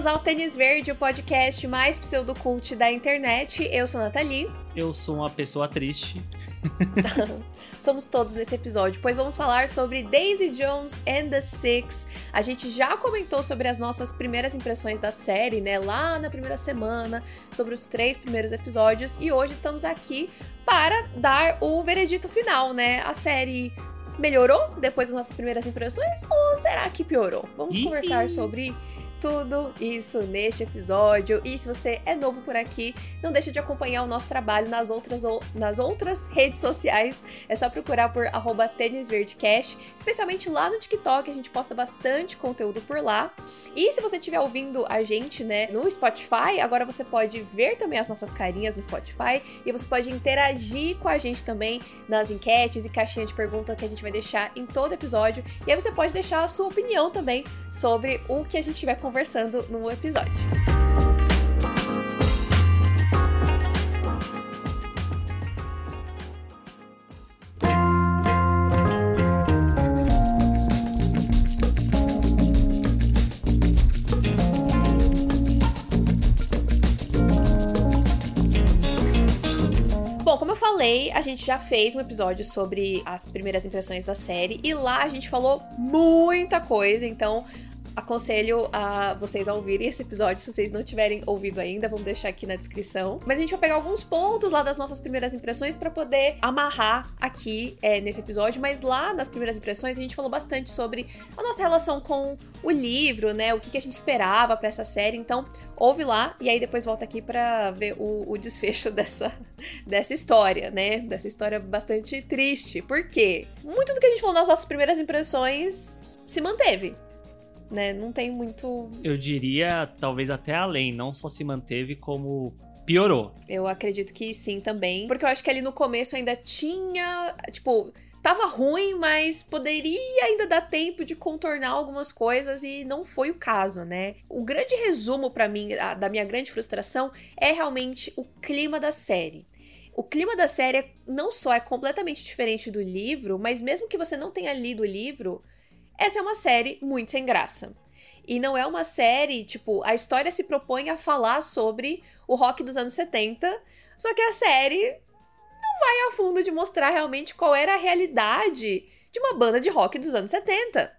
Bem-vindos ao Tênis Verde, o podcast mais pseudocult da internet. Eu sou a Nathalie. Eu sou uma pessoa triste. Somos todos nesse episódio, pois vamos falar sobre Daisy Jones and the Six. A gente já comentou sobre as nossas primeiras impressões da série, né? Lá na primeira semana, sobre os três primeiros episódios, e hoje estamos aqui para dar o veredito final, né? A série melhorou depois das nossas primeiras impressões ou será que piorou? Vamos conversar sobre tudo isso neste episódio. E se você é novo por aqui, não deixe de acompanhar o nosso trabalho nas outras, nas outras redes sociais. É só procurar por arroba especialmente lá no TikTok, a gente posta bastante conteúdo por lá. E se você estiver ouvindo a gente, né, no Spotify, agora você pode ver também as nossas carinhas no Spotify e você pode interagir com a gente também nas enquetes e caixinha de perguntas que a gente vai deixar em todo episódio. E aí você pode deixar a sua opinião também sobre o que a gente tiver conversando no episódio. Bom, como eu falei, a gente já fez um episódio sobre as primeiras impressões da série e lá a gente falou muita coisa, então aconselho a vocês a ouvirem esse episódio se vocês não tiverem ouvido ainda, vamos deixar aqui na descrição. Mas a gente vai pegar alguns pontos lá das nossas primeiras impressões para poder amarrar aqui é, nesse episódio. Mas lá nas primeiras impressões a gente falou bastante sobre a nossa relação com o livro, né? O que, que a gente esperava para essa série. Então, ouve lá e aí depois volta aqui para ver o, o, desfecho dessa, dessa história, né? Dessa história bastante triste. Por quê? Muito do que a gente falou nas nossas primeiras impressões se manteve né? Não tem muito. Eu diria, talvez até além, não só se manteve como piorou. Eu acredito que sim também, porque eu acho que ali no começo ainda tinha, tipo, tava ruim, mas poderia ainda dar tempo de contornar algumas coisas e não foi o caso, né? O grande resumo para mim a, da minha grande frustração é realmente o clima da série. O clima da série não só é completamente diferente do livro, mas mesmo que você não tenha lido o livro, essa é uma série muito sem graça. E não é uma série, tipo, a história se propõe a falar sobre o rock dos anos 70, só que a série não vai a fundo de mostrar realmente qual era a realidade de uma banda de rock dos anos 70.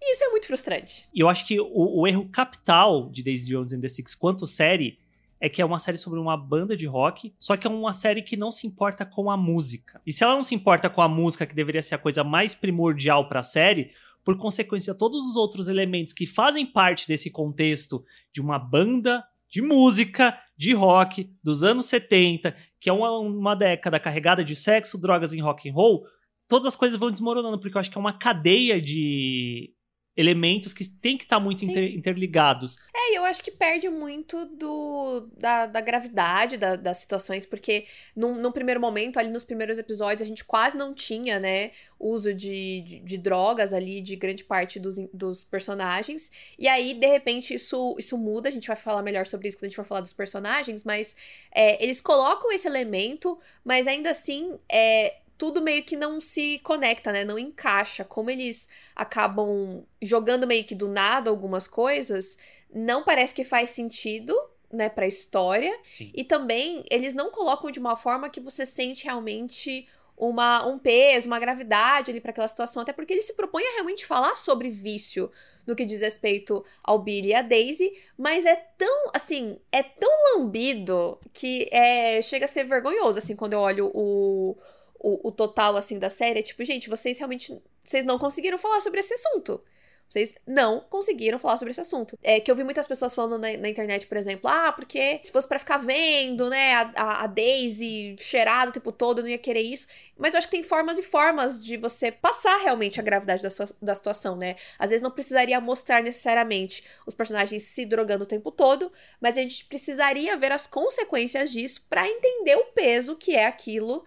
E isso é muito frustrante. E eu acho que o, o erro capital de Daisy Jones and the Six quanto série é que é uma série sobre uma banda de rock, só que é uma série que não se importa com a música. E se ela não se importa com a música, que deveria ser a coisa mais primordial para a série, por consequência, todos os outros elementos que fazem parte desse contexto de uma banda de música, de rock dos anos 70, que é uma, uma década carregada de sexo, drogas e rock and roll, todas as coisas vão desmoronando, porque eu acho que é uma cadeia de elementos que tem que estar tá muito inter, interligados. É, eu acho que perde muito do, da, da gravidade da, das situações, porque num, num, primeiro momento, ali nos primeiros episódios, a gente quase não tinha, né, uso de, de, de, drogas ali de grande parte dos, dos personagens. E aí, de repente, isso, isso muda, a gente vai falar melhor sobre isso quando a gente for falar dos personagens, mas é, eles colocam esse elemento, mas ainda assim, é, tudo meio que não se conecta, né? Não encaixa. Como eles acabam jogando meio que do nada algumas coisas, não parece que faz sentido, né, pra história. Sim. E também eles não colocam de uma forma que você sente realmente uma, um peso, uma gravidade ali para aquela situação, até porque ele se propõe a realmente falar sobre vício no que diz respeito ao Billy e a Daisy, mas é tão, assim, é tão lambido que é, chega a ser vergonhoso, assim, quando eu olho o, o, o total, assim, da série é tipo, gente, vocês realmente. Vocês não conseguiram falar sobre esse assunto. Vocês não conseguiram falar sobre esse assunto. É que eu vi muitas pessoas falando na, na internet, por exemplo, ah, porque se fosse para ficar vendo, né, a, a, a, Daisy cheirada o tempo todo, eu não ia querer isso. Mas eu acho que tem formas e formas de você passar realmente a gravidade da, sua, da situação, né? Às vezes não precisaria mostrar necessariamente os personagens se drogando o tempo todo, mas a gente precisaria ver as consequências disso para entender o peso que é aquilo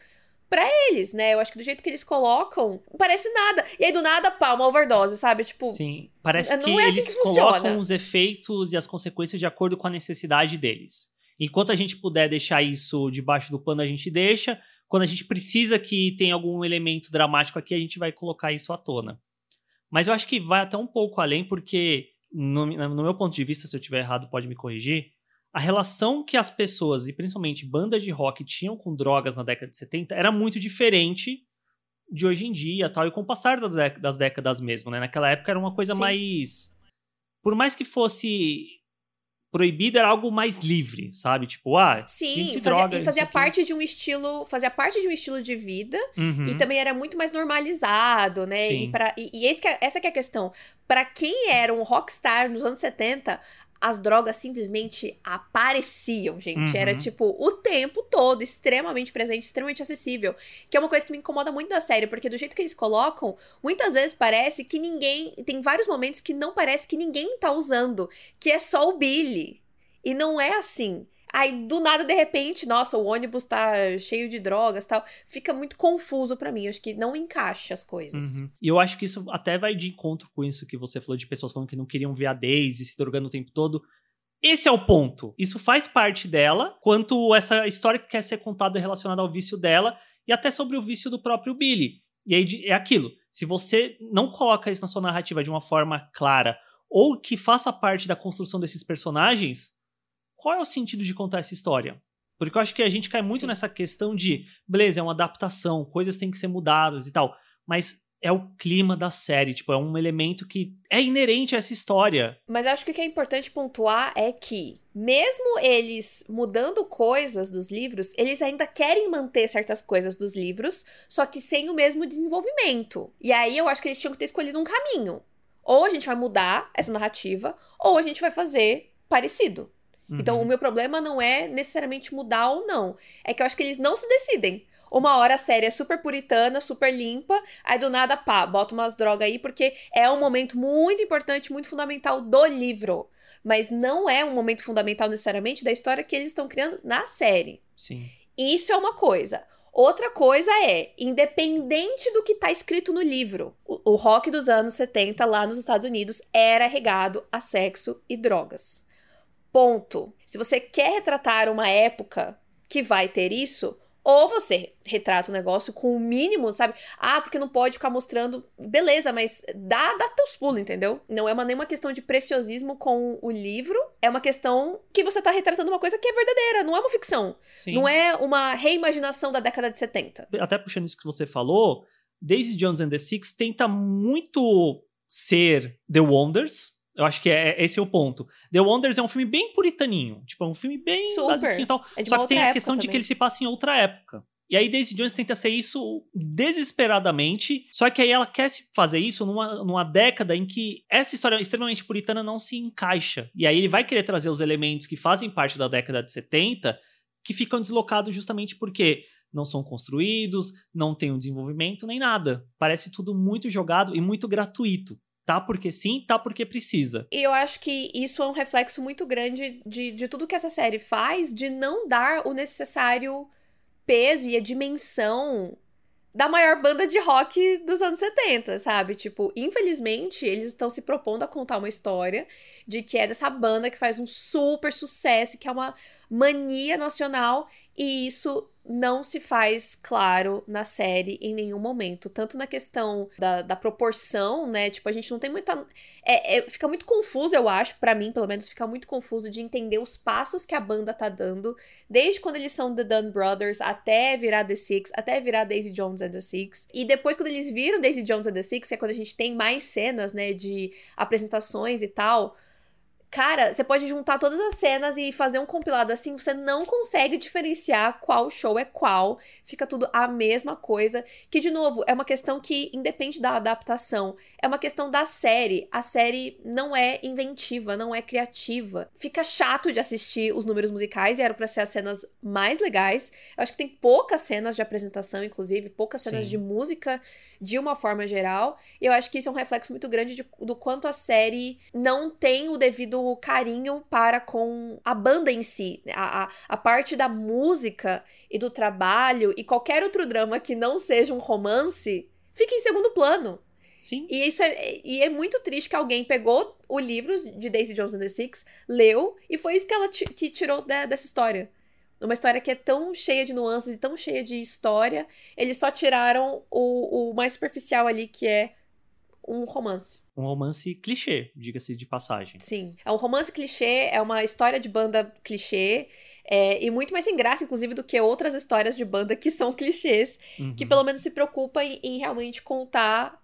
para eles, né? Eu acho que do jeito que eles colocam, parece nada. E aí do nada, pá, uma overdose, sabe? Tipo, Sim, parece que é eles que colocam os efeitos e as consequências de acordo com a necessidade deles. Enquanto a gente puder deixar isso debaixo do pano, a gente deixa. Quando a gente precisa que tenha algum elemento dramático aqui, a gente vai colocar isso à tona. Mas eu acho que vai até um pouco além, porque no, no meu ponto de vista, se eu tiver errado, pode me corrigir. A relação que as pessoas, e principalmente bandas de rock, tinham com drogas na década de 70 era muito diferente de hoje em dia, tal, e com o passar das, das décadas mesmo, né? Naquela época era uma coisa Sim. mais. Por mais que fosse proibido era algo mais livre, sabe? Tipo, ah, sim, fazia, droga, e fazia parte de um estilo, fazia parte de um estilo de vida uhum. e também era muito mais normalizado, né? Sim. E, pra, e, e que é, essa que é a questão. Para quem era um rockstar nos anos 70, as drogas simplesmente apareciam, gente. Uhum. Era tipo o tempo todo, extremamente presente, extremamente acessível. Que é uma coisa que me incomoda muito da série, porque do jeito que eles colocam, muitas vezes parece que ninguém. Tem vários momentos que não parece que ninguém tá usando, que é só o Billy. E não é assim. Aí, do nada, de repente, nossa, o ônibus tá cheio de drogas tal. Fica muito confuso para mim. Eu acho que não encaixa as coisas. Uhum. E eu acho que isso até vai de encontro com isso que você falou de pessoas falando que não queriam ver a Daisy se drogando o tempo todo. Esse é o ponto. Isso faz parte dela, quanto essa história que quer ser contada relacionada ao vício dela e até sobre o vício do próprio Billy. E aí é aquilo. Se você não coloca isso na sua narrativa de uma forma clara ou que faça parte da construção desses personagens, qual é o sentido de contar essa história? Porque eu acho que a gente cai muito Sim. nessa questão de, beleza, é uma adaptação, coisas têm que ser mudadas e tal, mas é o clima da série, tipo, é um elemento que é inerente a essa história. Mas eu acho que o que é importante pontuar é que, mesmo eles mudando coisas dos livros, eles ainda querem manter certas coisas dos livros, só que sem o mesmo desenvolvimento. E aí eu acho que eles tinham que ter escolhido um caminho. Ou a gente vai mudar essa narrativa, ou a gente vai fazer parecido. Uhum. Então, o uhum. meu problema não é necessariamente mudar ou não. É que eu acho que eles não se decidem. Uma hora a série é super puritana, super limpa, aí do nada, pá, bota umas drogas aí, porque é um momento muito importante, muito fundamental do livro. Mas não é um momento fundamental necessariamente da história que eles estão criando na série. Sim. Isso é uma coisa. Outra coisa é, independente do que está escrito no livro, o, o rock dos anos 70 lá nos Estados Unidos era regado a sexo e drogas. Ponto. Se você quer retratar uma época que vai ter isso, ou você retrata o negócio com o mínimo, sabe? Ah, porque não pode ficar mostrando. Beleza, mas dá, dá teus pulos, entendeu? Não é uma, nenhuma questão de preciosismo com o livro. É uma questão que você tá retratando uma coisa que é verdadeira, não é uma ficção. Sim. Não é uma reimaginação da década de 70. Até puxando isso que você falou, Daisy Jones and the Six tenta muito ser The Wonders, eu acho que é, esse é o ponto. The Wonders é um filme bem puritaninho. Tipo, é um filme bem Super. e tal. É só que tem a questão também. de que ele se passa em outra época. E aí Daisy Jones tenta ser isso desesperadamente, só que aí ela quer fazer isso numa, numa década em que essa história extremamente puritana não se encaixa. E aí ele vai querer trazer os elementos que fazem parte da década de 70, que ficam deslocados justamente porque não são construídos, não tem um desenvolvimento nem nada. Parece tudo muito jogado e muito gratuito. Tá porque sim, tá porque precisa. E eu acho que isso é um reflexo muito grande de, de tudo que essa série faz, de não dar o necessário peso e a dimensão da maior banda de rock dos anos 70, sabe? Tipo, infelizmente, eles estão se propondo a contar uma história de que é dessa banda que faz um super sucesso, que é uma mania nacional, e isso não se faz claro na série em nenhum momento. Tanto na questão da, da proporção, né? Tipo, a gente não tem muita. É, é fica muito confuso, eu acho, para mim, pelo menos, fica muito confuso de entender os passos que a banda tá dando, desde quando eles são The Dunn Brothers até virar The Six, até virar Daisy Jones and the Six. E depois, quando eles viram Daisy Jones and the Six, é quando a gente tem mais cenas, né, de apresentações e tal Cara, você pode juntar todas as cenas e fazer um compilado assim, você não consegue diferenciar qual show é qual, fica tudo a mesma coisa. Que, de novo, é uma questão que independe da adaptação, é uma questão da série. A série não é inventiva, não é criativa. Fica chato de assistir os números musicais e eram pra ser as cenas mais legais. Eu acho que tem poucas cenas de apresentação, inclusive, poucas cenas Sim. de música de uma forma geral. E eu acho que isso é um reflexo muito grande de, do quanto a série não tem o devido carinho para com a banda em si. A, a, a parte da música e do trabalho e qualquer outro drama que não seja um romance fica em segundo plano. Sim. E isso é, e é muito triste que alguém pegou o livro de Daisy Jones and the Six, leu, e foi isso que ela que tirou de, dessa história. Uma história que é tão cheia de nuances e tão cheia de história, eles só tiraram o, o mais superficial ali, que é um romance. Um romance clichê, diga-se de passagem. Sim. É um romance clichê, é uma história de banda clichê. É, e muito mais sem graça, inclusive, do que outras histórias de banda que são clichês, Uhum. que pelo menos se preocupa em, em realmente contar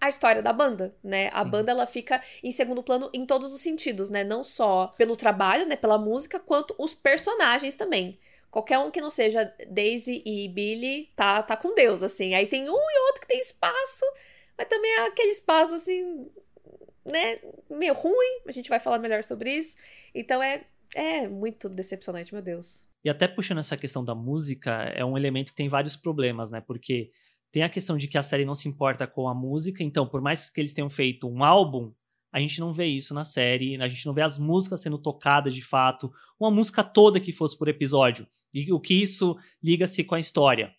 a história da banda, né? A Sim. banda ela fica em segundo plano em todos os sentidos, né? Não só pelo trabalho, né, pela música, quanto os personagens também. Qualquer um que não seja Daisy e Billy tá, tá com Deus, assim. Aí tem um e outro que tem espaço, mas também é aquele espaço, assim, né, meio ruim. A gente vai falar melhor sobre isso. Então é, é muito decepcionante, meu Deus. E até puxando essa questão da música, é um elemento que tem vários problemas, né? Porque tem a questão de que a série não se importa com a música, então, por mais que eles tenham feito um álbum, a gente não vê isso na série, a gente não vê as músicas sendo tocadas de fato, uma música toda que fosse por episódio. E o que isso liga-se com a história.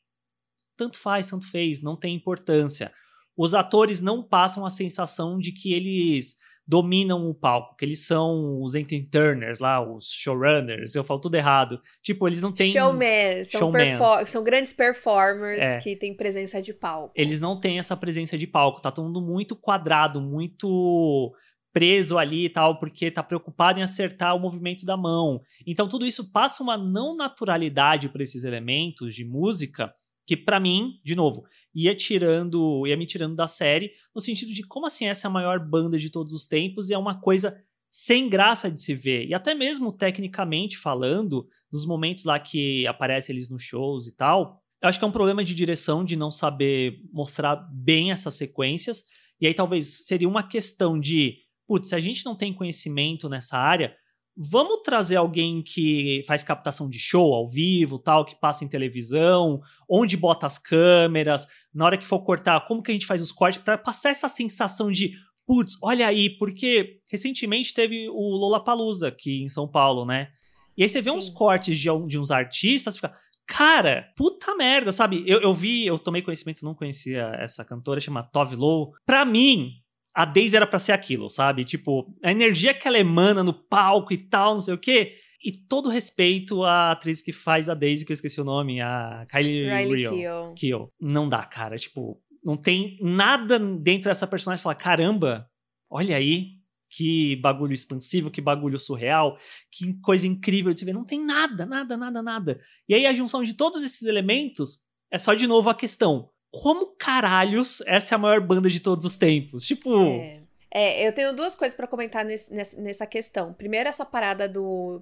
Tanto faz, tanto fez, não tem importância. Os atores não passam a sensação de que eles dominam o palco, que eles são os entertainers lá, os showrunners, eu falo tudo errado. Tipo, eles não têm. Showman, são, Showmans. perfor- são grandes performers É. que têm presença de palco. Eles não têm essa presença de palco, tá todo mundo muito quadrado, muito preso ali e tal, porque tá preocupado em acertar o movimento da mão. Então tudo isso passa uma não naturalidade para esses elementos de música que pra mim, de novo, ia tirando, ia me tirando da série, no sentido de como assim essa é a maior banda de todos os tempos e é uma coisa sem graça de se ver. E até mesmo tecnicamente falando, nos momentos lá que aparecem eles nos shows e tal, eu acho que é um problema de direção de não saber mostrar bem essas sequências. E aí talvez seria uma questão de, putz, se a gente não tem conhecimento nessa área, vamos trazer alguém que faz captação de show ao vivo, tal, que passa em televisão, onde bota as câmeras, na hora que for cortar, como que a gente faz os cortes para passar essa sensação de, putz, olha aí, porque recentemente teve o Lollapalooza aqui em São Paulo, né? E aí você vê Sim. uns cortes de, de uns artistas, fica, cara, puta merda, sabe? Eu, eu vi, eu tomei conhecimento, não conhecia essa cantora, chama Tove Lo. Pra mim, a Daisy era pra ser aquilo, sabe? Tipo, a energia que ela emana no palco e tal, não sei o quê. E todo respeito à atriz que faz a Daisy, que eu esqueci o nome, a Kylie Riley Rio. Keough. Não dá, cara. Tipo, não tem nada dentro dessa personagem que fala, caramba, olha aí, que bagulho expansivo, que bagulho surreal, que coisa incrível de se ver. Não tem nada, nada, nada, nada. E aí a junção de todos esses elementos é só de novo a questão. Como caralhos essa é a maior banda de todos os tempos? Tipo, É. É, eu tenho duas coisas pra comentar nesse- nessa, questão. Primeiro, essa parada do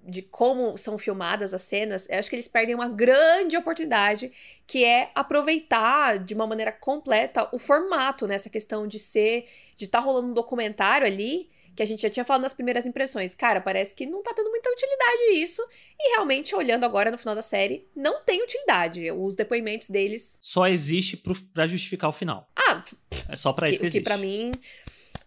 de como são filmadas as cenas, eu acho que eles perdem uma grande oportunidade, que é aproveitar de uma maneira completa o formato, né? Essa questão de ser, de estar rolando um documentário ali, que a gente já tinha falado nas primeiras impressões. Cara, parece que não tá tendo muita utilidade isso, e realmente, olhando agora no final da série, não tem utilidade. Os depoimentos deles. só existe pro, pra justificar o final. Ah, É só pra isso que que, que existe. pra mim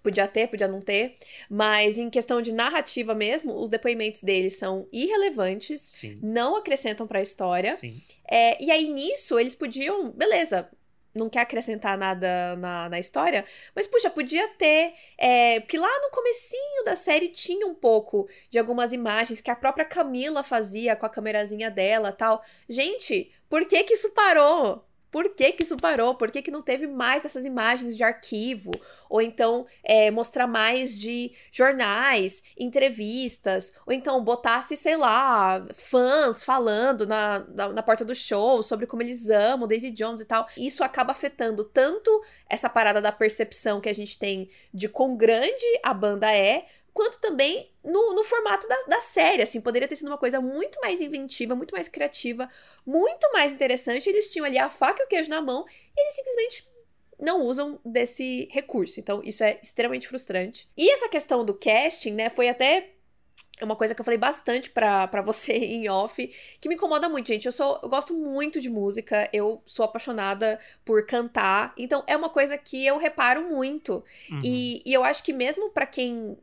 podia ter, podia não ter. Mas em questão de narrativa mesmo, os depoimentos deles são irrelevantes, Sim. não acrescentam pra história. Sim. É, e aí nisso eles podiam, beleza. Não quer acrescentar nada na, na história, mas puxa, podia ter. É, porque lá no comecinho da série tinha um pouco de algumas imagens que a própria Camila fazia com a câmerazinha dela tal. Gente, por que que isso parou? Por que que isso parou? Por que que não teve mais dessas imagens de arquivo? Ou então é, mostrar mais de jornais, entrevistas, ou então botasse, sei lá, fãs falando na, na, na porta do show sobre como eles amam Daisy Jones e tal. Isso acaba afetando tanto essa parada da percepção que a gente tem de quão grande a banda é, quanto também no, no formato da, da série, assim, poderia ter sido uma coisa muito mais inventiva, muito mais criativa, muito mais interessante. Eles tinham ali a faca e o queijo na mão, e eles simplesmente não usam desse recurso. Então, isso é extremamente frustrante. E essa questão do casting, né, foi até uma coisa que eu falei bastante pra, pra você em off, que me incomoda muito, gente. Eu sou, eu gosto muito de música, eu sou apaixonada por cantar, então é uma coisa que eu reparo muito. Uhum. E, e eu acho que mesmo pra quem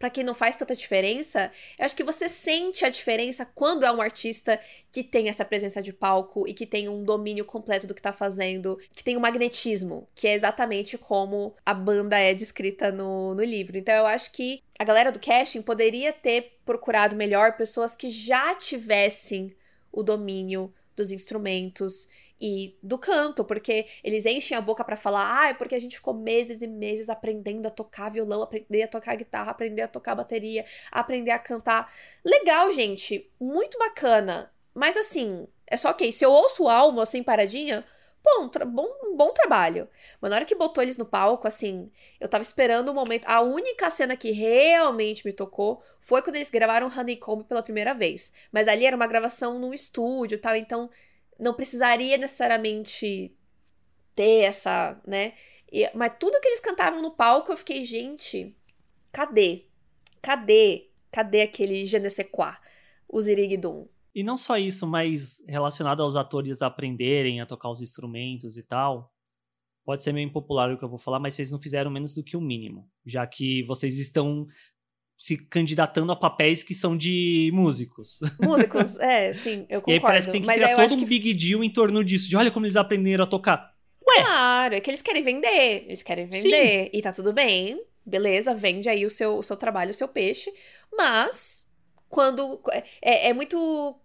para quem não faz tanta diferença, eu acho que você sente a diferença quando é um artista que tem essa presença de palco e que tem um domínio completo do que tá fazendo, que tem um magnetismo, que é exatamente como a banda é descrita no, no livro. Então eu acho que a galera do casting poderia ter procurado melhor pessoas que já tivessem o domínio dos instrumentos e do canto, porque eles enchem a boca para falar, ah, é porque a gente ficou meses e meses aprendendo a tocar violão, aprender a tocar guitarra, aprender a tocar bateria, aprender a cantar. Legal, gente, muito bacana. Mas assim, é só que se eu ouço o álbum assim paradinha, bom, tra bom, bom trabalho. Mas na hora que botou eles no palco, assim, eu tava esperando o um momento. A única cena que realmente me tocou foi quando eles gravaram Honeycomb pela primeira vez. Mas ali era uma gravação num estúdio e tal, então não precisaria necessariamente ter essa, né? E, mas tudo que eles cantavam no palco, eu fiquei, gente, cadê? Cadê? Cadê aquele je ne sais quoi? O Zirigdum? E não só isso, mas relacionado aos atores aprenderem a tocar os instrumentos e tal. Pode ser meio impopular o que eu vou falar, mas vocês não fizeram menos do que o mínimo. Já que vocês estão se candidatando a papéis que são de músicos. Músicos, é, sim, eu concordo. E aí parece que tem que Mas criar todo um que... big deal em torno disso, de olha como eles aprenderam a tocar. Ué! Claro, é que eles querem vender, eles querem vender, sim. e tá tudo bem, beleza, vende aí o seu, o seu trabalho, o seu peixe, mas quando... É, é muito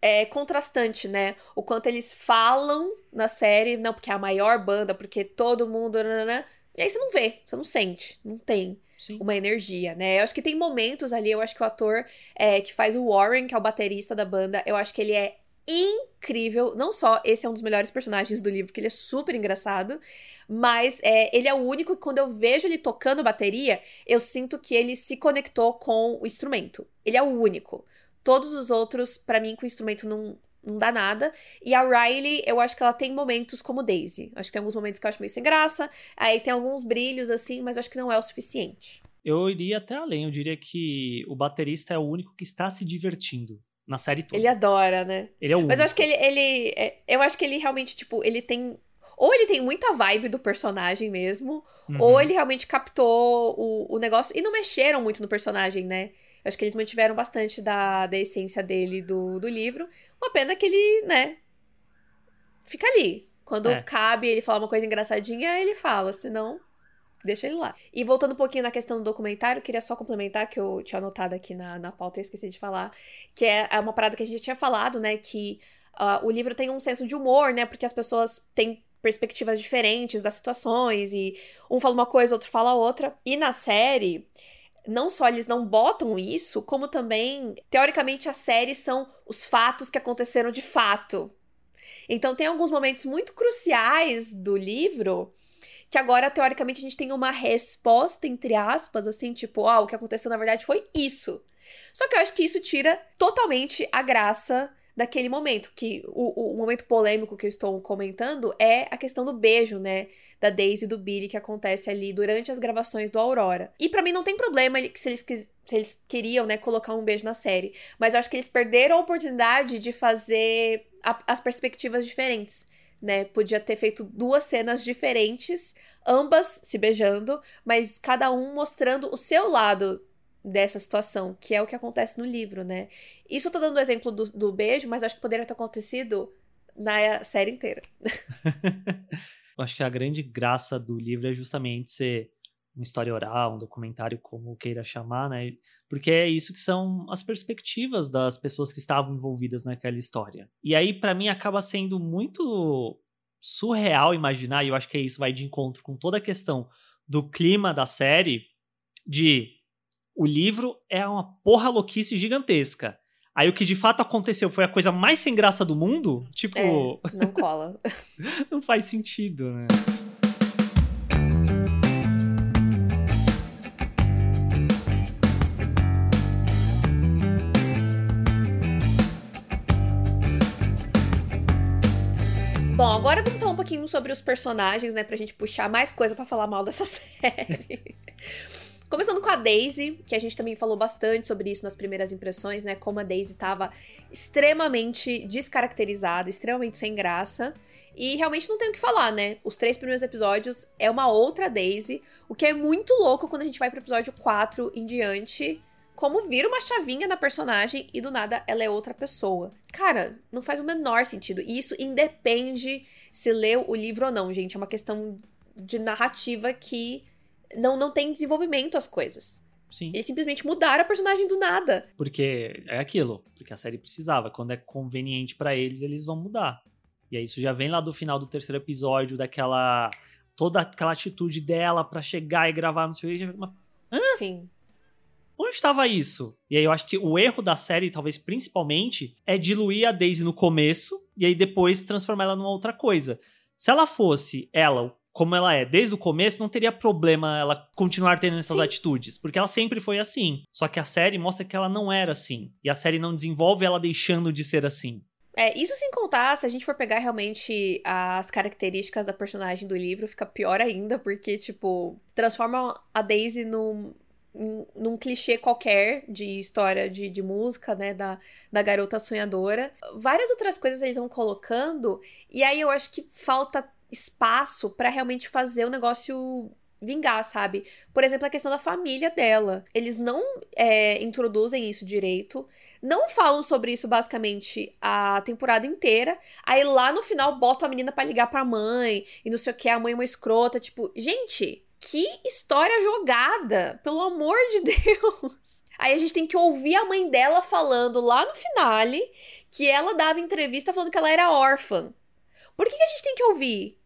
é, contrastante, né? O quanto eles falam na série, não porque é a maior banda, porque todo mundo... Nanana, e aí você não vê, você não sente, não tem. Sim. uma energia, né? Eu acho que tem momentos ali, eu acho que o ator é, que faz o Warren, que é o baterista da banda, eu acho que ele é incrível. Não só esse é um dos melhores personagens do livro, que ele é super engraçado, mas é, ele é o único que quando eu vejo ele tocando bateria, eu sinto que ele se conectou com o instrumento. Ele é o único. Todos os outros, para mim, com o instrumento não, não dá nada. E a Riley, eu acho que ela tem momentos como Daisy. Acho que tem alguns momentos que eu acho meio sem graça. Aí tem alguns brilhos, assim, mas acho que não é o suficiente. Eu iria até além. Eu diria que o baterista é o único que está se divertindo na série toda. Ele adora, né? Ele é o único. Mas eu acho que ele, ele é, eu acho que ele realmente, tipo, ele tem ou ele tem muita vibe do personagem mesmo, uhum. ou ele realmente captou o, o negócio e não mexeram muito no personagem, né? Eu acho que eles mantiveram bastante da, da essência dele do, do livro. Uma pena que ele, né, fica ali. Quando é. cabe ele falar uma coisa engraçadinha, ele fala, senão deixa ele lá. E voltando um pouquinho na questão do documentário, queria só complementar, que eu tinha anotado aqui na, na pauta e esqueci de falar, que é, é uma parada que a gente tinha falado, né, que uh, o livro tem um senso de humor, né, porque as pessoas têm perspectivas diferentes das situações, e um fala uma coisa, outro fala outra. E na série, não só eles não botam isso, como também, teoricamente, as séries são os fatos que aconteceram de fato. Então, tem alguns momentos muito cruciais do livro que agora, teoricamente, a gente tem uma resposta, entre aspas, assim, tipo, ah, o que aconteceu na verdade foi isso. Só que eu acho que isso tira totalmente a graça daquele momento. Que o, o momento polêmico que eu estou comentando é a questão do beijo, né? Da Daisy e do Billy que acontece ali durante as gravações do Aurora. E para mim não tem problema se eles, se eles queriam, né, colocar um beijo na série. Mas eu acho que eles perderam a oportunidade de fazer a, as perspectivas diferentes. Né, podia ter feito duas cenas diferentes, ambas se beijando, mas cada um mostrando o seu lado dessa situação, que é o que acontece no livro, né? Isso eu tô dando o exemplo do, do beijo, mas acho que poderia ter acontecido na série inteira. eu acho que a grande graça do livro é justamente ser uma história oral, um documentário, como queira chamar, né? Porque é isso que são as perspectivas das pessoas que estavam envolvidas naquela história. E aí, para mim, acaba sendo muito surreal imaginar, e eu acho que isso vai de encontro com toda a questão do clima da série, de o livro é uma porra louquice gigantesca. Aí o que de fato aconteceu foi a coisa mais sem graça do mundo? Tipo. É, não cola. não faz sentido, né? Bom, agora vamos falar um pouquinho sobre os personagens, né? Pra gente puxar mais coisa para falar mal dessa série. Começando com a Daisy, que a gente também falou bastante sobre isso nas primeiras impressões, né? Como a Daisy estava extremamente descaracterizada, extremamente sem graça. E realmente não tem o que falar, né? Os três primeiros episódios é uma outra Daisy, o que é muito louco quando a gente vai pro episódio 4 em diante. Como vira uma chavinha na personagem e do nada ela é outra pessoa. Cara, não faz o menor sentido. E isso independe se leu o livro ou não, gente. É uma questão de narrativa que não, não tem desenvolvimento as coisas. Sim. Eles simplesmente mudaram a personagem do nada. Porque é aquilo, porque a série precisava. Quando é conveniente para eles, eles vão mudar. E aí isso já vem lá do final do terceiro episódio, daquela. toda aquela atitude dela para chegar e gravar no seu Mas Sim. Onde estava isso? E aí eu acho que o erro da série, talvez principalmente, é diluir a Daisy no começo e aí depois transformar ela numa outra coisa. Se ela fosse ela, como ela é desde o começo, não teria problema ela continuar tendo essas Sim. atitudes, porque ela sempre foi assim. Só que a série mostra que ela não era assim. E a série não desenvolve ela deixando de ser assim. É, isso sem contar, se a gente for pegar realmente as características da personagem do livro, fica pior ainda, porque, tipo, transforma a Daisy num, num clichê qualquer de história de, de música, né, da, da garota sonhadora. Várias outras coisas eles vão colocando, e aí eu acho que falta espaço para realmente fazer o negócio vingar, sabe? Por exemplo, a questão da família dela. Eles não é, introduzem isso direito, não falam sobre isso basicamente a temporada inteira. Aí lá no final botam a menina para ligar pra mãe e não sei o que, a mãe é uma escrota. Tipo, gente, que história jogada! Pelo amor de Deus! Aí a gente tem que ouvir a mãe dela falando lá no finale que ela dava entrevista falando que ela era órfã. Por que, que a gente tem que ouvir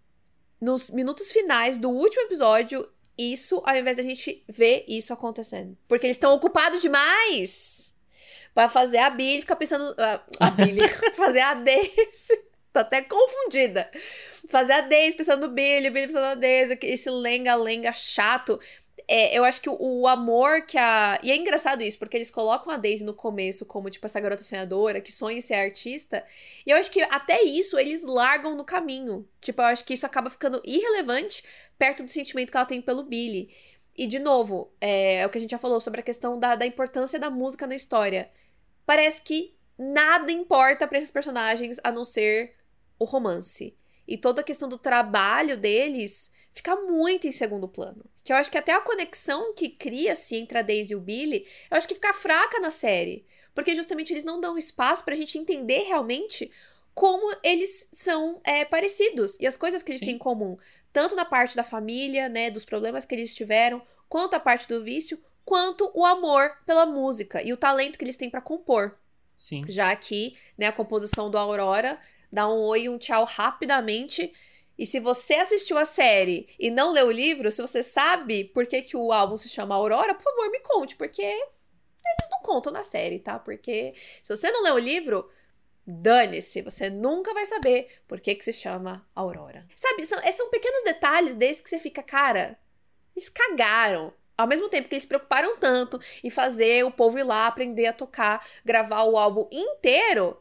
nos minutos finais do último episódio isso, ao invés da gente ver isso acontecendo? Porque eles estão ocupados demais para fazer a Billy ficar pensando. A, a Billy, fazer a Daisy. Tô até confundida. Fazer a Daisy pensando no Billy, o Billy pensando na Daisy, esse lenga-lenga chato. É, eu acho que o, o, amor que a. E é engraçado isso, porque eles colocam a Daisy no começo como, tipo, essa garota sonhadora que sonha em ser artista. E eu acho que até isso eles largam no caminho. Tipo, eu acho que isso acaba ficando irrelevante perto do sentimento que ela tem pelo Billy. E, de novo, é, é o que a gente já falou sobre a questão da, da importância da música na história. Parece que nada importa para esses personagens a não ser o romance. E toda a questão do trabalho deles fica muito em segundo plano. Que eu acho que até a conexão que cria-se entre a Daisy e o Billy, eu acho que fica fraca na série. Porque justamente eles não dão espaço pra gente entender realmente como eles são é, parecidos e as coisas que eles Sim. têm em comum. Tanto na parte da família, né, dos problemas que eles tiveram, quanto a parte do vício, quanto o amor pela música e o talento que eles têm para compor. Sim. Já que, né, a composição do Aurora dá um oi e um tchau rapidamente e se você assistiu a série e não leu o livro, se você sabe por que, que o álbum se chama Aurora, por favor, me conte, porque eles não contam na série, tá? Porque se você não leu o livro, dane-se, você nunca vai saber por que, que se chama Aurora. Sabe, são, é, são pequenos detalhes desses que você fica, cara, eles cagaram. Ao mesmo tempo que eles se preocuparam tanto em fazer o povo ir lá aprender a tocar, gravar o álbum inteiro,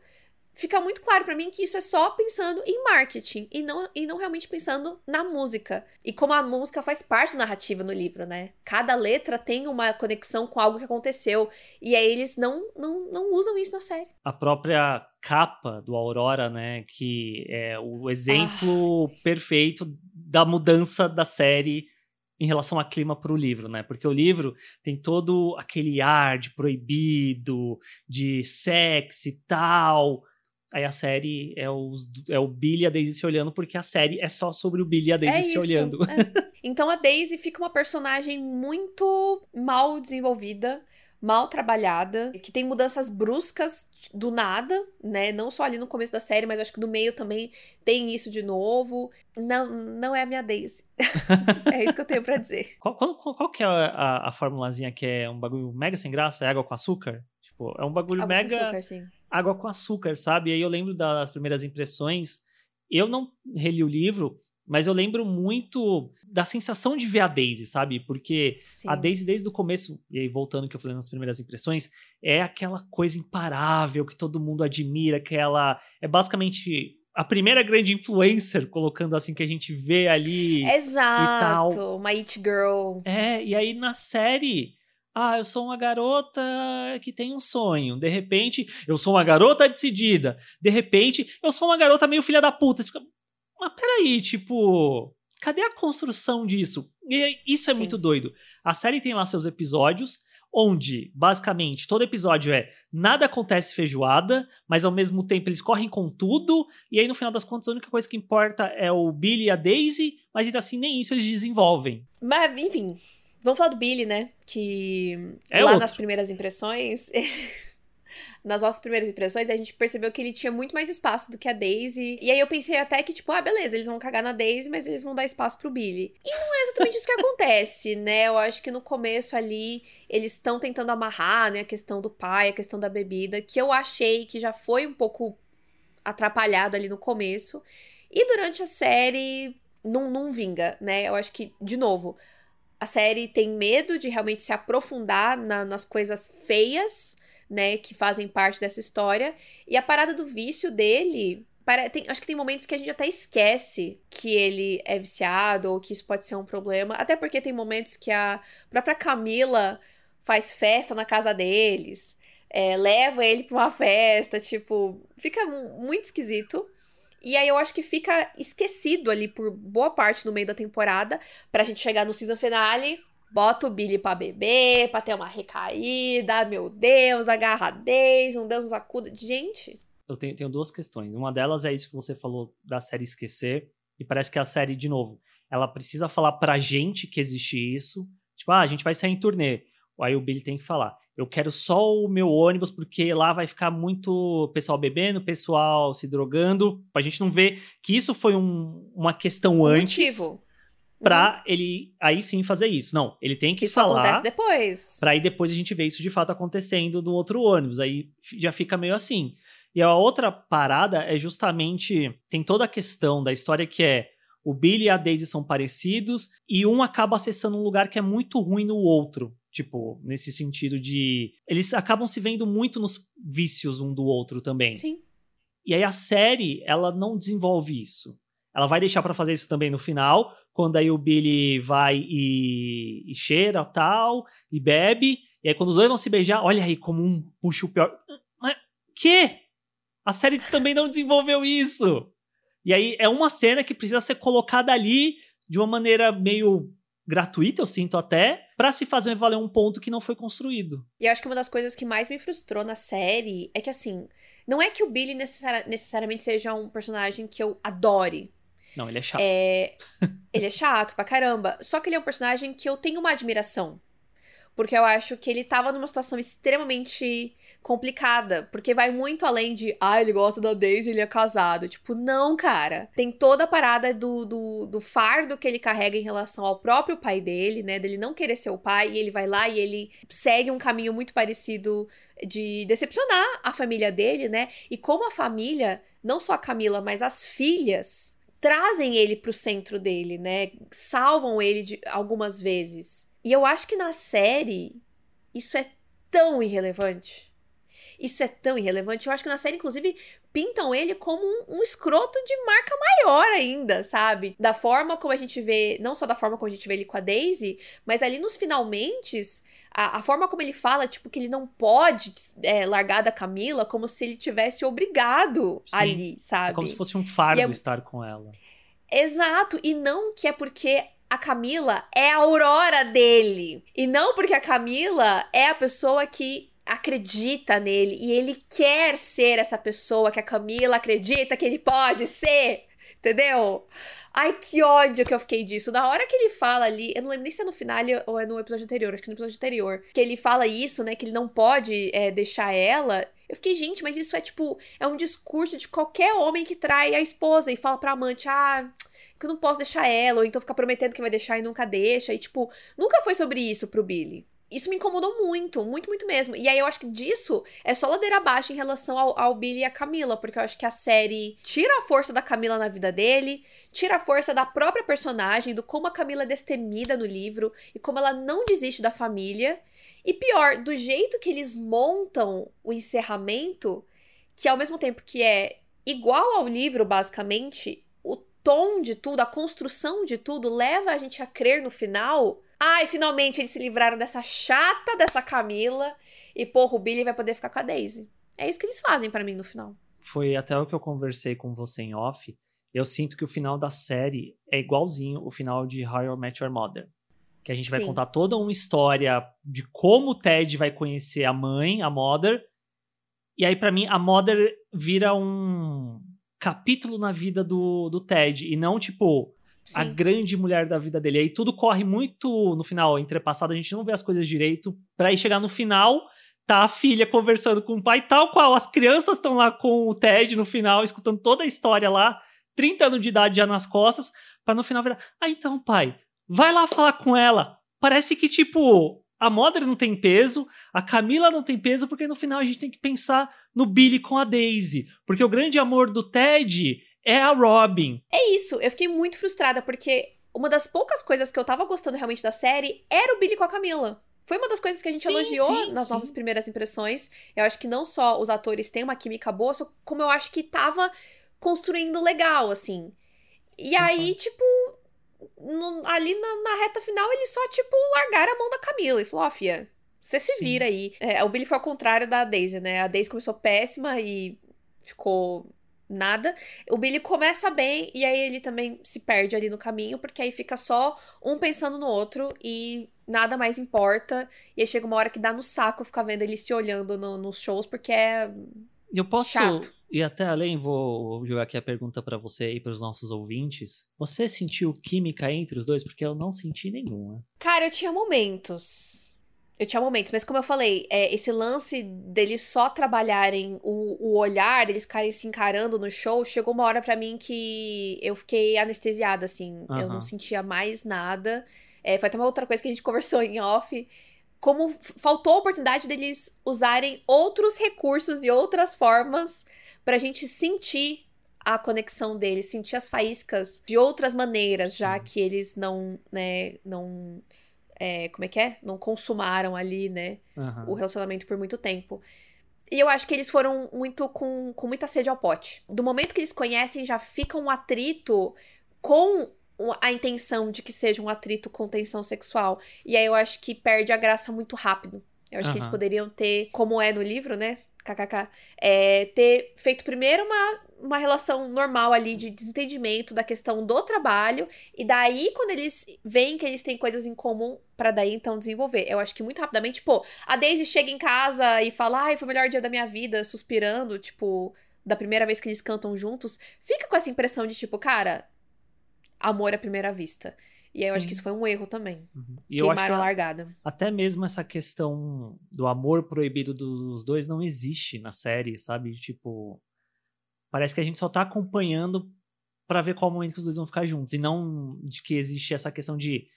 fica muito claro para mim que isso é só pensando em marketing e não, e não realmente pensando na música. E como a música faz parte da narrativa no livro, né? Cada letra tem uma conexão com algo que aconteceu. E aí eles não, não, não usam isso na série. A própria capa do Aurora, né? Que é o exemplo ah. perfeito da mudança da série em relação a clima para o livro, né? Porque o livro tem todo aquele ar de proibido, de sexo e tal. Aí a série é, os, é o Billy e a Daisy se olhando, porque a série é só sobre o Billy e a Daisy é se isso, olhando. É. Então a Daisy fica uma personagem muito mal desenvolvida, mal trabalhada, que tem mudanças bruscas do nada, né? Não só ali no começo da série, mas acho que no meio também tem isso de novo. Não, não é a minha Daisy. é isso que eu tenho para dizer. Qual, qual, qual, que é a, a, a formulazinha que é um bagulho mega sem graça? É água com açúcar? Tipo, é um bagulho água mega. Com açúcar, sim água com açúcar, sabe? E aí eu lembro das primeiras impressões. Eu não reli o livro, mas eu lembro muito da sensação de ver a Daisy, sabe? Porque Sim. a Daisy, desde o começo, e aí voltando que eu falei nas primeiras impressões, é aquela coisa imparável que todo mundo admira, que ela é basicamente a primeira grande influencer, colocando assim, que a gente vê ali. Exato, uma It Girl. É, e aí na série ah, eu sou uma garota que tem um sonho. De repente, eu sou uma garota decidida. De repente, eu sou uma garota meio filha da puta. Você fica, mas peraí, tipo, cadê a construção disso? E isso é Sim. muito doido. A série tem lá seus episódios, onde, basicamente, todo episódio é nada acontece feijoada, mas ao mesmo tempo eles correm com tudo, e aí no final das contas a única coisa que importa é o Billy e a Daisy, mas ainda assim nem isso eles desenvolvem. Mas, enfim, Vamos falar do Billy, né? Que É lá outro. nas primeiras impressões. nas nossas primeiras impressões, a gente percebeu que ele tinha muito mais espaço do que a Daisy. E aí eu pensei até que, tipo, ah, beleza, eles vão cagar na Daisy, mas eles vão dar espaço pro Billy. E não é exatamente isso que acontece, né? Eu acho que no começo ali, eles estão tentando amarrar, né? A questão do pai, a questão da bebida, que eu achei que já foi um pouco atrapalhado ali no começo. E durante a série, não, não vinga, né? Eu acho que, de novo, a série tem medo de realmente se aprofundar na- nas coisas feias, né, que fazem parte dessa história. E a parada do vício dele. pare- tem- acho que tem momentos que a gente até esquece que ele é viciado ou que isso pode ser um problema. Até porque tem momentos que a própria Camila faz festa na casa deles, é, leva ele pra uma festa, tipo, fica mu- muito esquisito. E aí eu acho que fica esquecido ali por boa parte no meio da temporada, pra gente chegar no season finale, bota o Billy pra beber, pra ter uma recaída, meu Deus, agarra a Daisy, um Deus nos acuda. Gente, Eu tenho, tenho duas questões. Uma delas é isso que você falou da série esquecer. E parece que a série, de novo, ela precisa falar pra gente que existe isso. Tipo, ah, a gente vai sair em turnê. Aí o Billy tem que falar. Eu quero só o meu ônibus, porque lá vai ficar muito pessoal bebendo, pessoal se drogando. Pra gente não ver que isso foi um- uma questão o antes motivo. pra ele aí sim fazer isso. Não, ele tem que Isso falar. acontece depois. Pra aí depois a gente ver isso de fato acontecendo no outro ônibus. Aí já fica meio assim. E a outra parada é justamente. Tem toda a questão da história que é. O Billy e a Daisy são parecidos e um acaba acessando um lugar que é muito ruim no outro. Tipo, nesse sentido de. Eles acabam se vendo muito nos vícios um do outro também. Sim. E aí a série, ela não desenvolve isso. Ela vai deixar pra fazer isso também no final, quando aí o Billy vai e, e cheira tal, e bebe. E aí quando os dois vão se beijar, olha aí como um puxa o pior. Mas que? A série também não desenvolveu isso. E aí é uma cena que precisa ser colocada ali de uma maneira meio gratuita, eu sinto até, pra se fazer valer um ponto que não foi construído. E eu acho que uma das coisas que mais me frustrou na série é que, assim, não é que o Billy necessari- necessariamente seja um personagem que eu adore. Não, ele é chato. É, ele é chato pra caramba. Só que ele é um personagem que eu tenho uma admiração. Porque eu acho que ele tava numa situação extremamente complicada. Porque vai muito além de, ah, ele gosta da Daisy, ele é casado. Tipo, não, cara. Tem toda a parada do, do, do fardo que ele carrega em relação ao próprio pai dele, né? Dele não querer ser o pai. E ele vai lá e ele segue um caminho muito parecido de decepcionar a família dele, né? E como a família, não só a Camila, mas as filhas trazem ele pro centro dele, né? Salvam ele de algumas vezes. E eu acho que na série isso é tão irrelevante. Isso é tão irrelevante. Eu acho que na série, inclusive, pintam ele como um, um escroto de marca maior ainda, sabe? Da forma como a gente vê, não só da forma como a gente vê ele com a Daisy, mas ali nos finalmente, a, a forma como ele fala, tipo, que ele não pode é, largar da Camila, como se ele tivesse obrigado Sim. ali, sabe? É como se fosse um fardo é- estar com ela. Exato, e não que é porque a Camila é a aurora dele. E não porque a Camila é a pessoa que acredita nele e ele quer ser essa pessoa que a Camila acredita que ele pode ser. Entendeu? Ai, que ódio que eu fiquei disso. Na hora que ele fala ali, eu não lembro nem se é no finale ou é no episódio anterior, acho que no episódio anterior, que ele fala isso, né, que ele não pode é, deixar ela. Eu fiquei, gente, mas isso é tipo, é um discurso de qualquer homem que trai a esposa e fala pra amante, ah, que eu não posso deixar ela, ou então fica prometendo que vai deixar e nunca deixa. E, tipo, nunca foi sobre isso pro Billy. Isso me incomodou muito, muito, muito mesmo. E aí eu acho que disso é só ladeira abaixo em relação ao, ao Billy e a Camila, porque eu acho que a série tira a força da Camila na vida dele, tira a força da própria personagem, do como a Camila é destemida no livro e como ela não desiste da família. E pior, do jeito que eles montam o encerramento, que ao mesmo tempo que é igual ao livro, basicamente, tom de tudo, a construção de tudo, leva a gente a crer no final. Ai, finalmente eles se livraram dessa chata dessa Camila. E, porra, o Billy vai poder ficar com a Daisy. É isso que eles fazem pra mim no final. Foi até o que eu conversei com você em off. Eu sinto que o final da série é igualzinho o final de How I Met Your Mother. Que a gente vai Sim. contar toda uma história de como o Ted vai conhecer a mãe, a Mother. E aí, pra mim, a Mother vira um capítulo na vida do, do Ted. E não, tipo, a grande mulher da vida dele. Aí tudo corre muito no final, entrepassado, a gente não vê as coisas direito. Pra aí chegar no final, tá a filha conversando com o pai, tal qual as crianças estão lá com o Ted no final, escutando toda a história lá, 30 anos de idade já nas costas, para no final virar: "Ah, então, pai, vai lá falar com ela". Parece que tipo, a Mother não tem peso, a Camila não tem peso, porque no final a gente tem que pensar no Billy com a Daisy, porque o grande amor do Ted é a Robin. É isso, eu fiquei muito frustrada porque uma das poucas coisas que eu tava gostando realmente da série era o Billy com a Camila. Foi uma das coisas que a gente sim, elogiou sim, nas sim. nossas primeiras impressões. Eu acho que não só os atores têm uma química boa, como eu acho que tava construindo legal, assim. E uhum. aí, tipo, no, ali na, na, reta final, eles só, tipo, largaram a mão da Camila e falou, ó, oh, fia, você se vira aí. É, o Billy foi ao contrário da Daisy, né? A Daisy começou péssima e ficou nada. O Billy começa bem e aí ele também se perde ali no caminho, porque aí fica só um pensando no outro e nada mais importa. E aí chega uma hora que dá no saco ficar vendo ele se olhando no, nos shows, porque é. Eu posso chato. Ir até além, vou jogar aqui a pergunta para você e para os nossos ouvintes. Você sentiu química entre os dois? Porque eu não senti nenhuma. Cara, eu tinha momentos. Eu tinha momentos, mas como eu falei, é, esse lance deles só trabalharem o, o olhar, eles ficarem se encarando no show, chegou uma hora para mim que eu fiquei anestesiada, assim. Uhum. Eu não sentia mais nada. É, foi até uma outra coisa que a gente conversou em off. Como faltou a oportunidade deles usarem outros recursos e outras formas pra gente sentir a conexão deles, sentir as faíscas de outras maneiras, Sim. já que eles não, né, não é, como é que é? Não consumaram ali, né? Uhum. O relacionamento por muito tempo. E eu acho que eles foram muito com, com muita sede ao pote. Do momento que eles conhecem, já fica um atrito com a intenção de que seja um atrito com tensão sexual. E aí eu acho que perde a graça muito rápido. Eu acho uhum. que eles poderiam ter, como é no livro, né? Kkk, é, ter feito primeiro uma, uma relação normal ali de desentendimento da questão do trabalho, e daí, quando eles veem que eles têm coisas em comum, para daí então desenvolver. Eu acho que muito rapidamente, pô, a Daisy chega em casa e fala, ai, foi o melhor dia da minha vida, suspirando, tipo, da primeira vez que eles cantam juntos, fica com essa impressão de, tipo, cara, amor à primeira vista. E aí eu acho que isso foi um erro também. Uhum. E Queimaram a largada. Até mesmo essa questão do amor proibido dos dois não existe na série, sabe? Tipo, parece que a gente só tá acompanhando para ver qual momento que os dois vão ficar juntos. E não de que existe essa questão de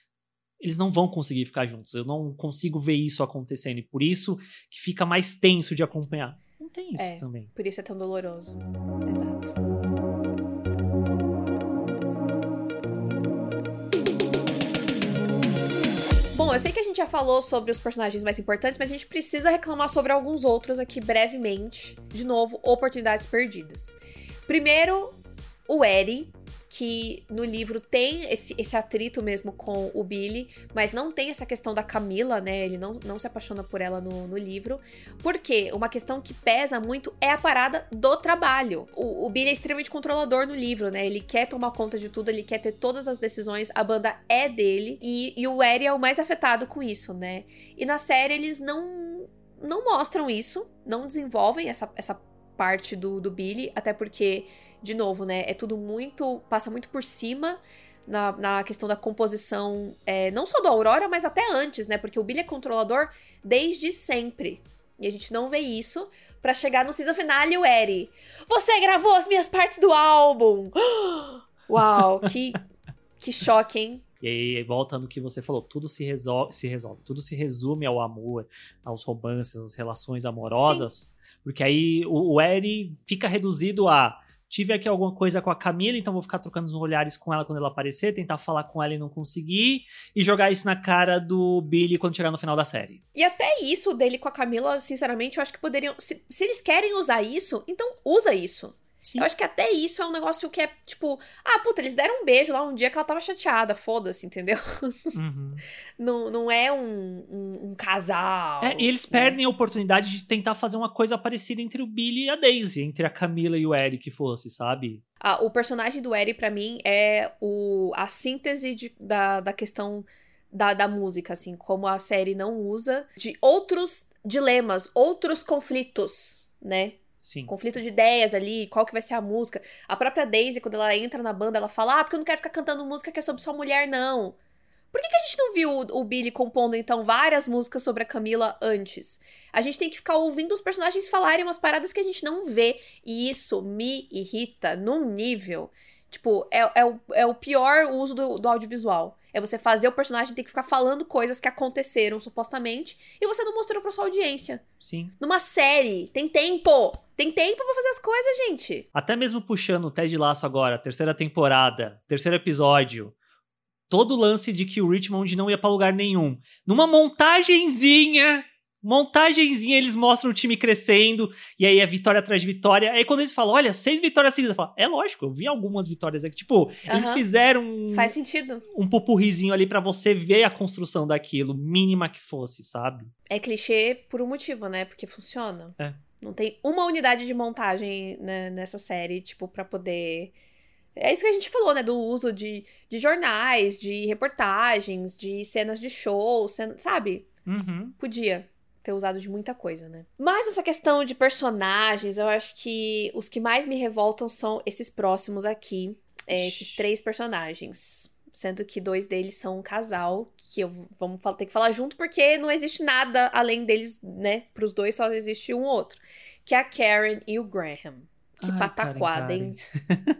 eles não vão conseguir ficar juntos. Eu não consigo ver isso acontecendo. E por isso que fica mais tenso de acompanhar. Não tem isso é, também. Por isso é tão doloroso. Exato. Eu sei que a gente já falou sobre os personagens mais importantes, mas a gente precisa reclamar sobre alguns outros aqui brevemente. De novo, oportunidades perdidas. Primeiro, o Eri, que no livro tem esse, esse atrito mesmo com o Billy, mas não tem essa questão da Camila, né? Ele não, não se apaixona por ela no, no livro. Porque uma questão que pesa muito é a parada do trabalho. O, o Billy é extremamente controlador no livro, né? Ele quer tomar conta de tudo, ele quer ter todas as decisões, a banda é dele, e, e o Eri é o mais afetado com isso, né? E na série eles não, não mostram isso, não desenvolvem essa, essa parte do, do Billy, até porque de novo, né? É tudo muito. passa muito por cima na, na questão da composição, é, não só do Aurora, mas até antes, né? Porque o Billy é controlador desde sempre. E a gente não vê isso para chegar no season finale o Eri. Você gravou as minhas partes do álbum! Uau, que, que choque, hein? E aí, volta no que você falou, tudo se resolve, se resolve, tudo se resume ao amor, aos romances, às relações amorosas. Sim. Porque aí o, o Eri fica reduzido a tive aqui alguma coisa com a Camila, então vou ficar trocando os olhares com ela quando ela aparecer, tentar falar com ela e não conseguir, e jogar isso na cara do Billy quando chegar no final da série. E até isso dele com a Camila, sinceramente, eu acho que poderiam. Se, se eles querem usar isso, então usa isso. Sim. Eu acho que até isso é um negócio que é tipo, ah, puta, eles deram um beijo lá um dia que ela tava chateada, foda-se, entendeu? Uhum. não, não é um, um, um casal. É, e eles né? perdem a oportunidade de tentar fazer uma coisa parecida entre o Billy e a Daisy, entre a Camila e o Eric fosse, sabe? Ah, o personagem do Eric, para mim, é o, a síntese de, da, da questão da, da música, assim, como a série não usa, de outros dilemas, outros conflitos, né? Sim. Conflito de ideias ali, qual que vai ser a música. A própria Daisy, quando ela entra na banda, ela fala: Ah, porque eu não quero ficar cantando música que é sobre sua mulher, não. Por que, que a gente não viu o, o Billy compondo, então, várias músicas sobre a Camila antes? A gente tem que ficar ouvindo os personagens falarem umas paradas que a gente não vê. E isso me irrita num nível. Tipo, é, é, o, é o pior uso do, do audiovisual. É você fazer o personagem ter que ficar falando coisas que aconteceram supostamente e você não mostrou pra sua audiência. Sim. Numa série, tem tempo! Tem tempo pra fazer as coisas, gente. Até mesmo puxando o Ted Laço agora, terceira temporada, terceiro episódio. Todo o lance de que o Richmond não ia pra lugar nenhum. Numa montagenzinha montagenzinha, eles mostram o time crescendo, e aí é vitória atrás de vitória. Aí quando eles falam, olha, seis vitórias seguidas, eu falo, é lógico, eu vi algumas vitórias aqui. Tipo, eles fizeram um, Faz sentido. um pupurrizinho ali para você ver a construção daquilo, mínima que fosse, sabe? É clichê por um motivo, né? Porque funciona. É. Não tem uma unidade de montagem né, nessa série, tipo, para poder. É isso que a gente falou, né? Do uso de, de jornais, de reportagens, de cenas de show, cena, sabe? Uhum. Podia ter usado de muita coisa, né? Mas essa questão de personagens, eu acho que os que mais me revoltam são esses próximos aqui. É, esses três personagens. Sendo que dois deles são um casal, que eu vamos ter que falar junto, porque não existe nada além deles, né? Para os dois só existe um outro. Que é a Karen e o Graham. Que Ai, pataquada, Karen, hein?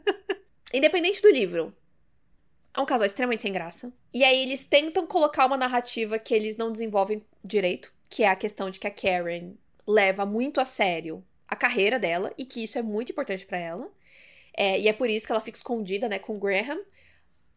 Independente do livro. É um casal extremamente sem graça. E aí eles tentam colocar uma narrativa que eles não desenvolvem direito que é a questão de que a Karen leva muito a sério a carreira dela e que isso é muito importante para ela. É, e é por isso que ela fica escondida, né, com o Graham.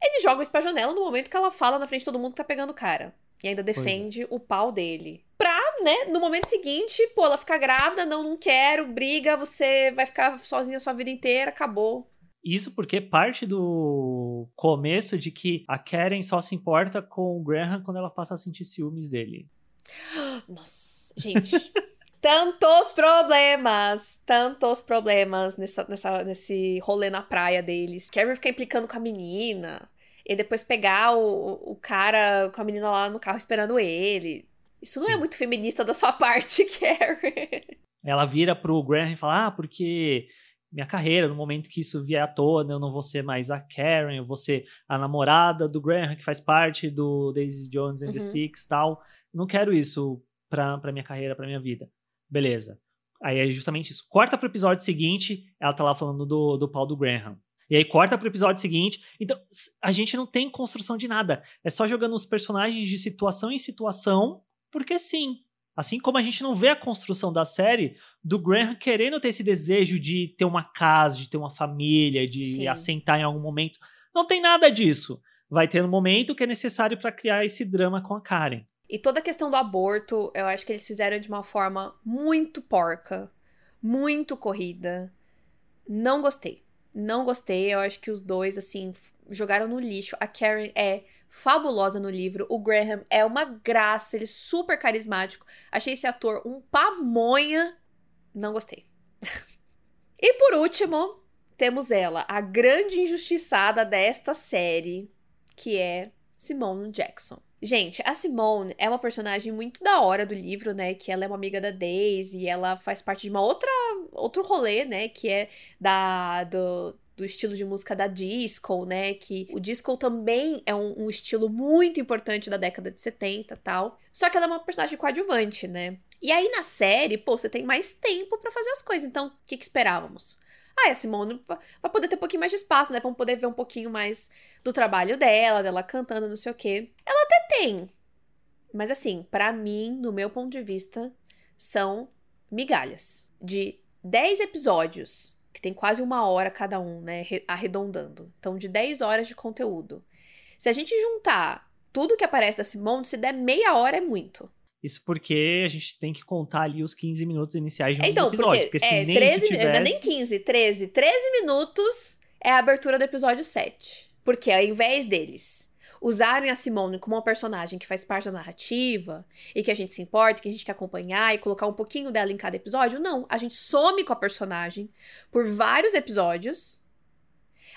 Ele joga isso pra janela no momento que ela fala na frente de todo mundo que tá pegando o cara. E ainda defende é. o pau dele. Pra, né, no momento seguinte, pô, ela fica grávida, não, não quero, briga, você vai ficar sozinha a sua vida inteira, acabou. Isso porque parte do começo de que a Karen só se importa com o Graham quando ela passa a sentir ciúmes dele. Nossa, gente. tantos problemas, tantos problemas nessa, nessa, nesse rolê na praia deles. Karen ficar implicando com a menina. E depois pegar o, o cara com a menina lá no carro esperando ele. Isso Sim. não é muito feminista da sua parte, Karen. Ela vira pro Graham e fala: Ah, porque minha carreira, no momento que isso vier à tona, eu não vou ser mais a Karen, eu vou ser a namorada do Graham, que faz parte do Daisy Jones and uhum. the Six tal. Não quero isso pra, pra minha carreira, pra minha vida. Beleza. Aí é justamente isso. Corta pro episódio seguinte, ela tá lá falando do, do pau do Graham. E aí corta pro episódio seguinte. Então, a gente não tem construção de nada. É só jogando os personagens de situação em situação, porque sim. Assim como a gente não vê a construção da série do Graham querendo ter esse desejo de ter uma casa, de ter uma família, de Sim. assentar em algum momento. Não tem nada disso. Vai ter um momento que é necessário para criar esse drama com a Karen. E toda a questão do aborto, eu acho que eles fizeram de uma forma muito porca, muito corrida. Não gostei. Não gostei. Eu acho que os dois, assim, jogaram no lixo. A Karen é fabulosa no livro. O Graham é uma graça, ele é super carismático. Achei esse ator um pamonha. Não gostei. e por último, temos ela, a grande injustiçada desta série, que é Simone Jackson. Gente, a Simone é uma personagem muito da hora do livro, né? Que ela é uma amiga da Daisy, ela faz parte de uma outra outro rolê, né? Que é da do, do estilo de música da disco, né? Que o disco também é um, um, estilo muito importante da década de 70 tal. Só que ela é uma personagem coadjuvante, né? E aí na série, pô, você tem mais tempo para fazer as coisas. Então, o que, que esperávamos? Ah, a Simone vai poder ter um pouquinho mais de espaço, né? Vamos poder ver um pouquinho mais do trabalho dela, dela cantando, não sei o quê. Ela até tem. Mas assim, para mim, no meu ponto de vista, são migalhas. De 10 episódios que tem quase uma hora cada um, né? Arredondando. Então, de 10 horas de conteúdo. Se a gente juntar tudo que aparece da Simone, se der meia hora é muito. Isso porque a gente tem que contar ali os 15 minutos iniciais de um então, episódio. Porque, porque se é, nem 13, tivesse... Não é nem 15, 13. 13 minutos é a abertura do episódio 7. Porque ao invés deles usarem a Simone como uma personagem que faz parte da narrativa e que a gente se importa, que a gente quer acompanhar e colocar um pouquinho dela em cada episódio, não. A gente some com a personagem por vários episódios.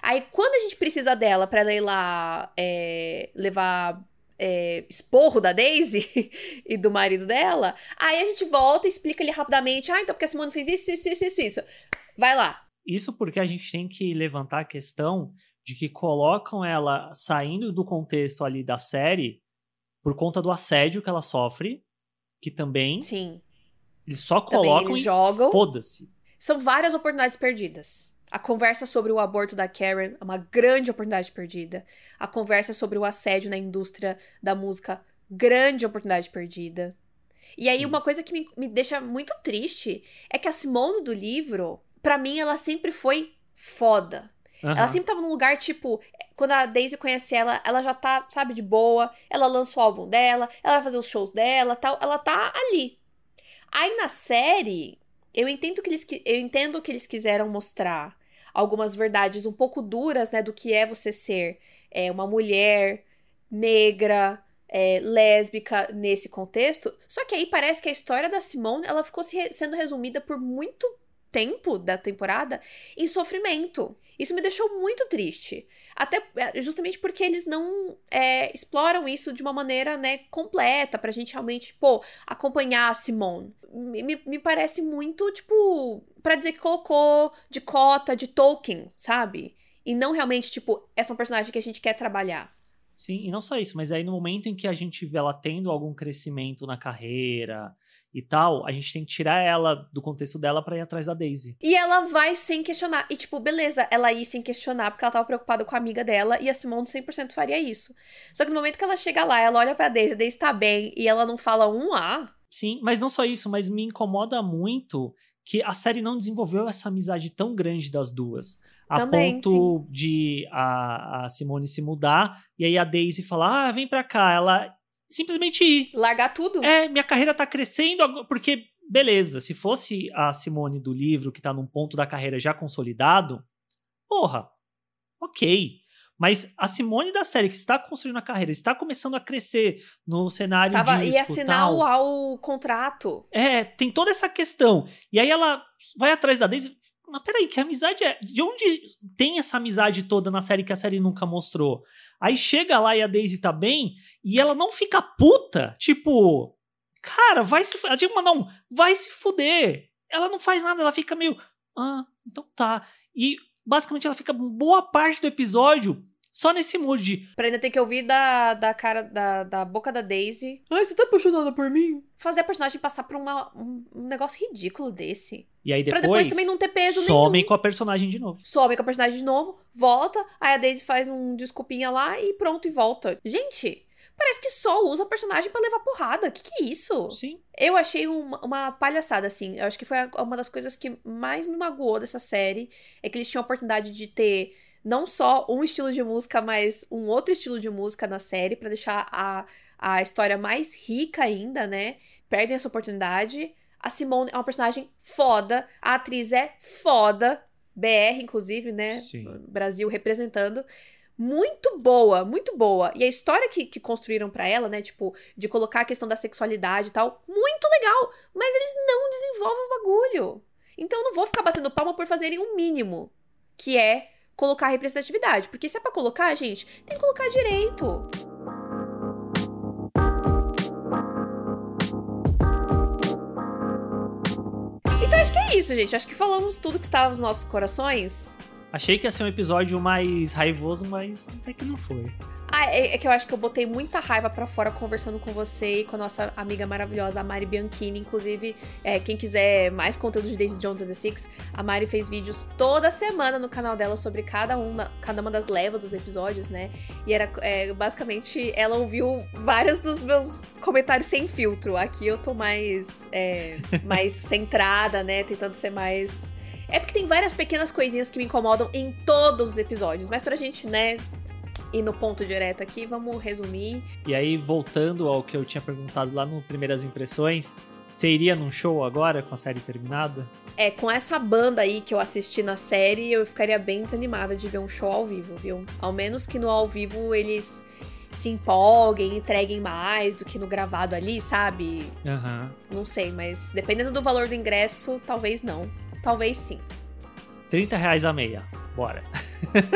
Aí, quando a gente precisa dela para ela ir lá é, levar é, esporro da Daisy e do marido dela. Aí a gente volta e explica ali rapidamente: ah, então porque a Simone fez isso, isso, isso, isso, isso. Vai lá. Isso porque a gente tem que levantar a questão de que colocam ela saindo do contexto ali da série por conta do assédio que ela sofre, que também. Sim. Eles só colocam eles jogam. Foda-se. São várias oportunidades perdidas. A conversa sobre o aborto da Karen é uma grande oportunidade perdida. A conversa sobre o assédio na indústria da música, grande oportunidade perdida. E aí, Sim. uma coisa que me, me deixa muito triste é que a Simone do livro, para mim, ela sempre foi foda. Uhum. Ela sempre tava num lugar, tipo, quando a Daisy conhece ela, ela já tá, sabe, de boa. Ela lança o álbum dela, ela vai fazer os shows dela tal. Ela tá ali. Aí na série, eu entendo que eles, eu entendo que eles quiseram mostrar algumas verdades um pouco duras, né, do que é você ser é, uma mulher negra, é, lésbica nesse contexto. Só que aí parece que a história da Simone ela ficou se, sendo resumida por muito tempo da temporada em sofrimento. Isso me deixou muito triste. Até é, justamente porque eles não é, exploram isso de uma maneira, né, completa, pra gente realmente, pô, acompanhar a Simone. Me, me parece muito, tipo, para dizer que colocou de cota de Tolkien, sabe? E não realmente, tipo, essa é uma personagem que a gente quer trabalhar. Sim, e não só isso, mas aí no momento em que a gente vê ela tendo algum crescimento na carreira, e tal, a gente tem que tirar ela do contexto dela para ir atrás da Daisy. E ela vai sem questionar. E, tipo, beleza, ela ir sem questionar, porque ela tava preocupada com a amiga dela, e a Simone 100% faria isso. Só que no momento que ela chega lá, ela olha pra Daisy, a Daisy tá bem, e ela não fala um A. Sim, mas não só isso, mas me incomoda muito que a série não desenvolveu essa amizade tão grande das duas. A Também, ponto sim. de a, a Simone se mudar, e aí a Daisy falar, ah, vem pra cá. Ela simplesmente ir. Largar tudo? É, minha carreira tá crescendo, porque, beleza, se fosse a Simone do livro, que tá num ponto da carreira já consolidado, porra, ok. Mas a Simone da série, que está construindo a carreira, está começando a crescer no cenário Tava, disco, Ia assinar o, o contrato. É, tem toda essa questão. E aí ela vai atrás da Daisy. Mas peraí, que amizade é. De onde tem essa amizade toda na série que a série nunca mostrou? Aí chega lá e a Daisy tá bem e ela não fica puta. Tipo, cara, vai se. Que mandar um. Vai se fuder. Ela não faz nada, ela fica meio. Ah, então tá. E basicamente ela fica boa parte do episódio só nesse mood. Pra ainda ter que ouvir da, da cara, da, da boca da Daisy. Ai, você tá apaixonada por mim? Fazer a personagem passar por uma, um, um negócio ridículo desse. E aí depois, pra depois também não ter peso somem nenhum. com a personagem de novo. Somem com a personagem de novo, volta, aí a Daisy faz um desculpinha lá e pronto, e volta. Gente, parece que só usa a personagem para levar porrada. Que que é isso? Sim. Eu achei uma, uma, palhaçada, assim. Eu acho que foi uma das coisas que mais me magoou dessa série. É que eles tinham a oportunidade de ter não só um estilo de música, mas um outro estilo de música na série para deixar a, a história mais rica ainda, né? Perdem essa oportunidade. A Simone é uma personagem foda, a atriz é foda, BR, inclusive, né? Sim. Brasil representando. Muito boa, muito boa. E a história que, que construíram para ela, né? Tipo, de colocar a questão da sexualidade e tal, muito legal. Mas eles não desenvolvem o bagulho. Então eu não vou ficar batendo palma por fazerem o um mínimo, que é colocar representatividade. Porque se é pra colocar, gente, tem que colocar direito. Então acho que é isso, gente. Acho que falamos tudo que estava nos nossos corações. Achei que ia ser um episódio mais raivoso, mas até que não foi. Ah, é, é, que eu acho que eu botei muita raiva para fora conversando com você e com a nossa amiga maravilhosa, a Mari Bianchini. Inclusive, é, quem quiser mais conteúdo de Daisy Jones and the Six, a Mari fez vídeos toda semana no canal dela sobre cada uma, cada uma das levas dos episódios, né? E era é, basicamente ela ouviu vários dos meus comentários sem filtro. Aqui eu tô mais, é, mais centrada, né? Tentando ser mais é porque tem várias pequenas coisinhas que me incomodam em todos os episódios, mas pra gente, né, ir no ponto direto aqui, vamos resumir. E aí, voltando ao que eu tinha perguntado lá no Primeiras Impressões, você iria num show agora com a série terminada? É, com essa banda aí que eu assisti na série, eu ficaria bem desanimada de ver um show ao vivo, viu? Ao menos que no ao vivo eles se empolguem, entreguem mais do que no gravado ali, sabe? Uhum. Não sei, mas dependendo do valor do ingresso, talvez não. Talvez sim. 30 reais a meia. Bora.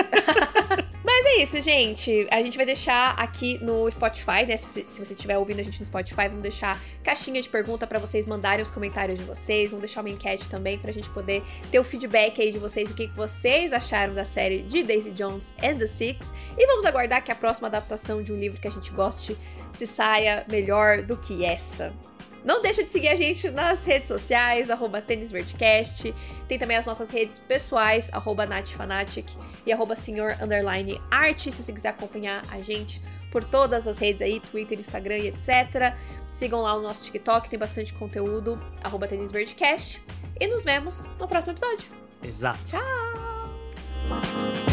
mas é isso, gente. A gente vai deixar aqui no Spotify, né? Se, se você estiver ouvindo a gente no Spotify, vamos deixar caixinha de pergunta para vocês mandarem os comentários de vocês. Vamos deixar uma enquete também pra gente poder ter o feedback aí de vocês, o que vocês acharam da série de Daisy Jones and the Six. E vamos aguardar que a próxima adaptação de um livro que a gente goste se saia melhor do que essa. Não deixa de seguir a gente nas redes sociais, arroba tênisverdcast. Tem também as nossas redes pessoais, arroba natfanatic e arroba senhor underline arte, se você quiser acompanhar a gente por todas as redes aí, Twitter, Instagram e etc. Sigam lá o nosso TikTok, tem bastante conteúdo, arroba tênisverdcast. E nos vemos no próximo episódio. Exato. Tchau!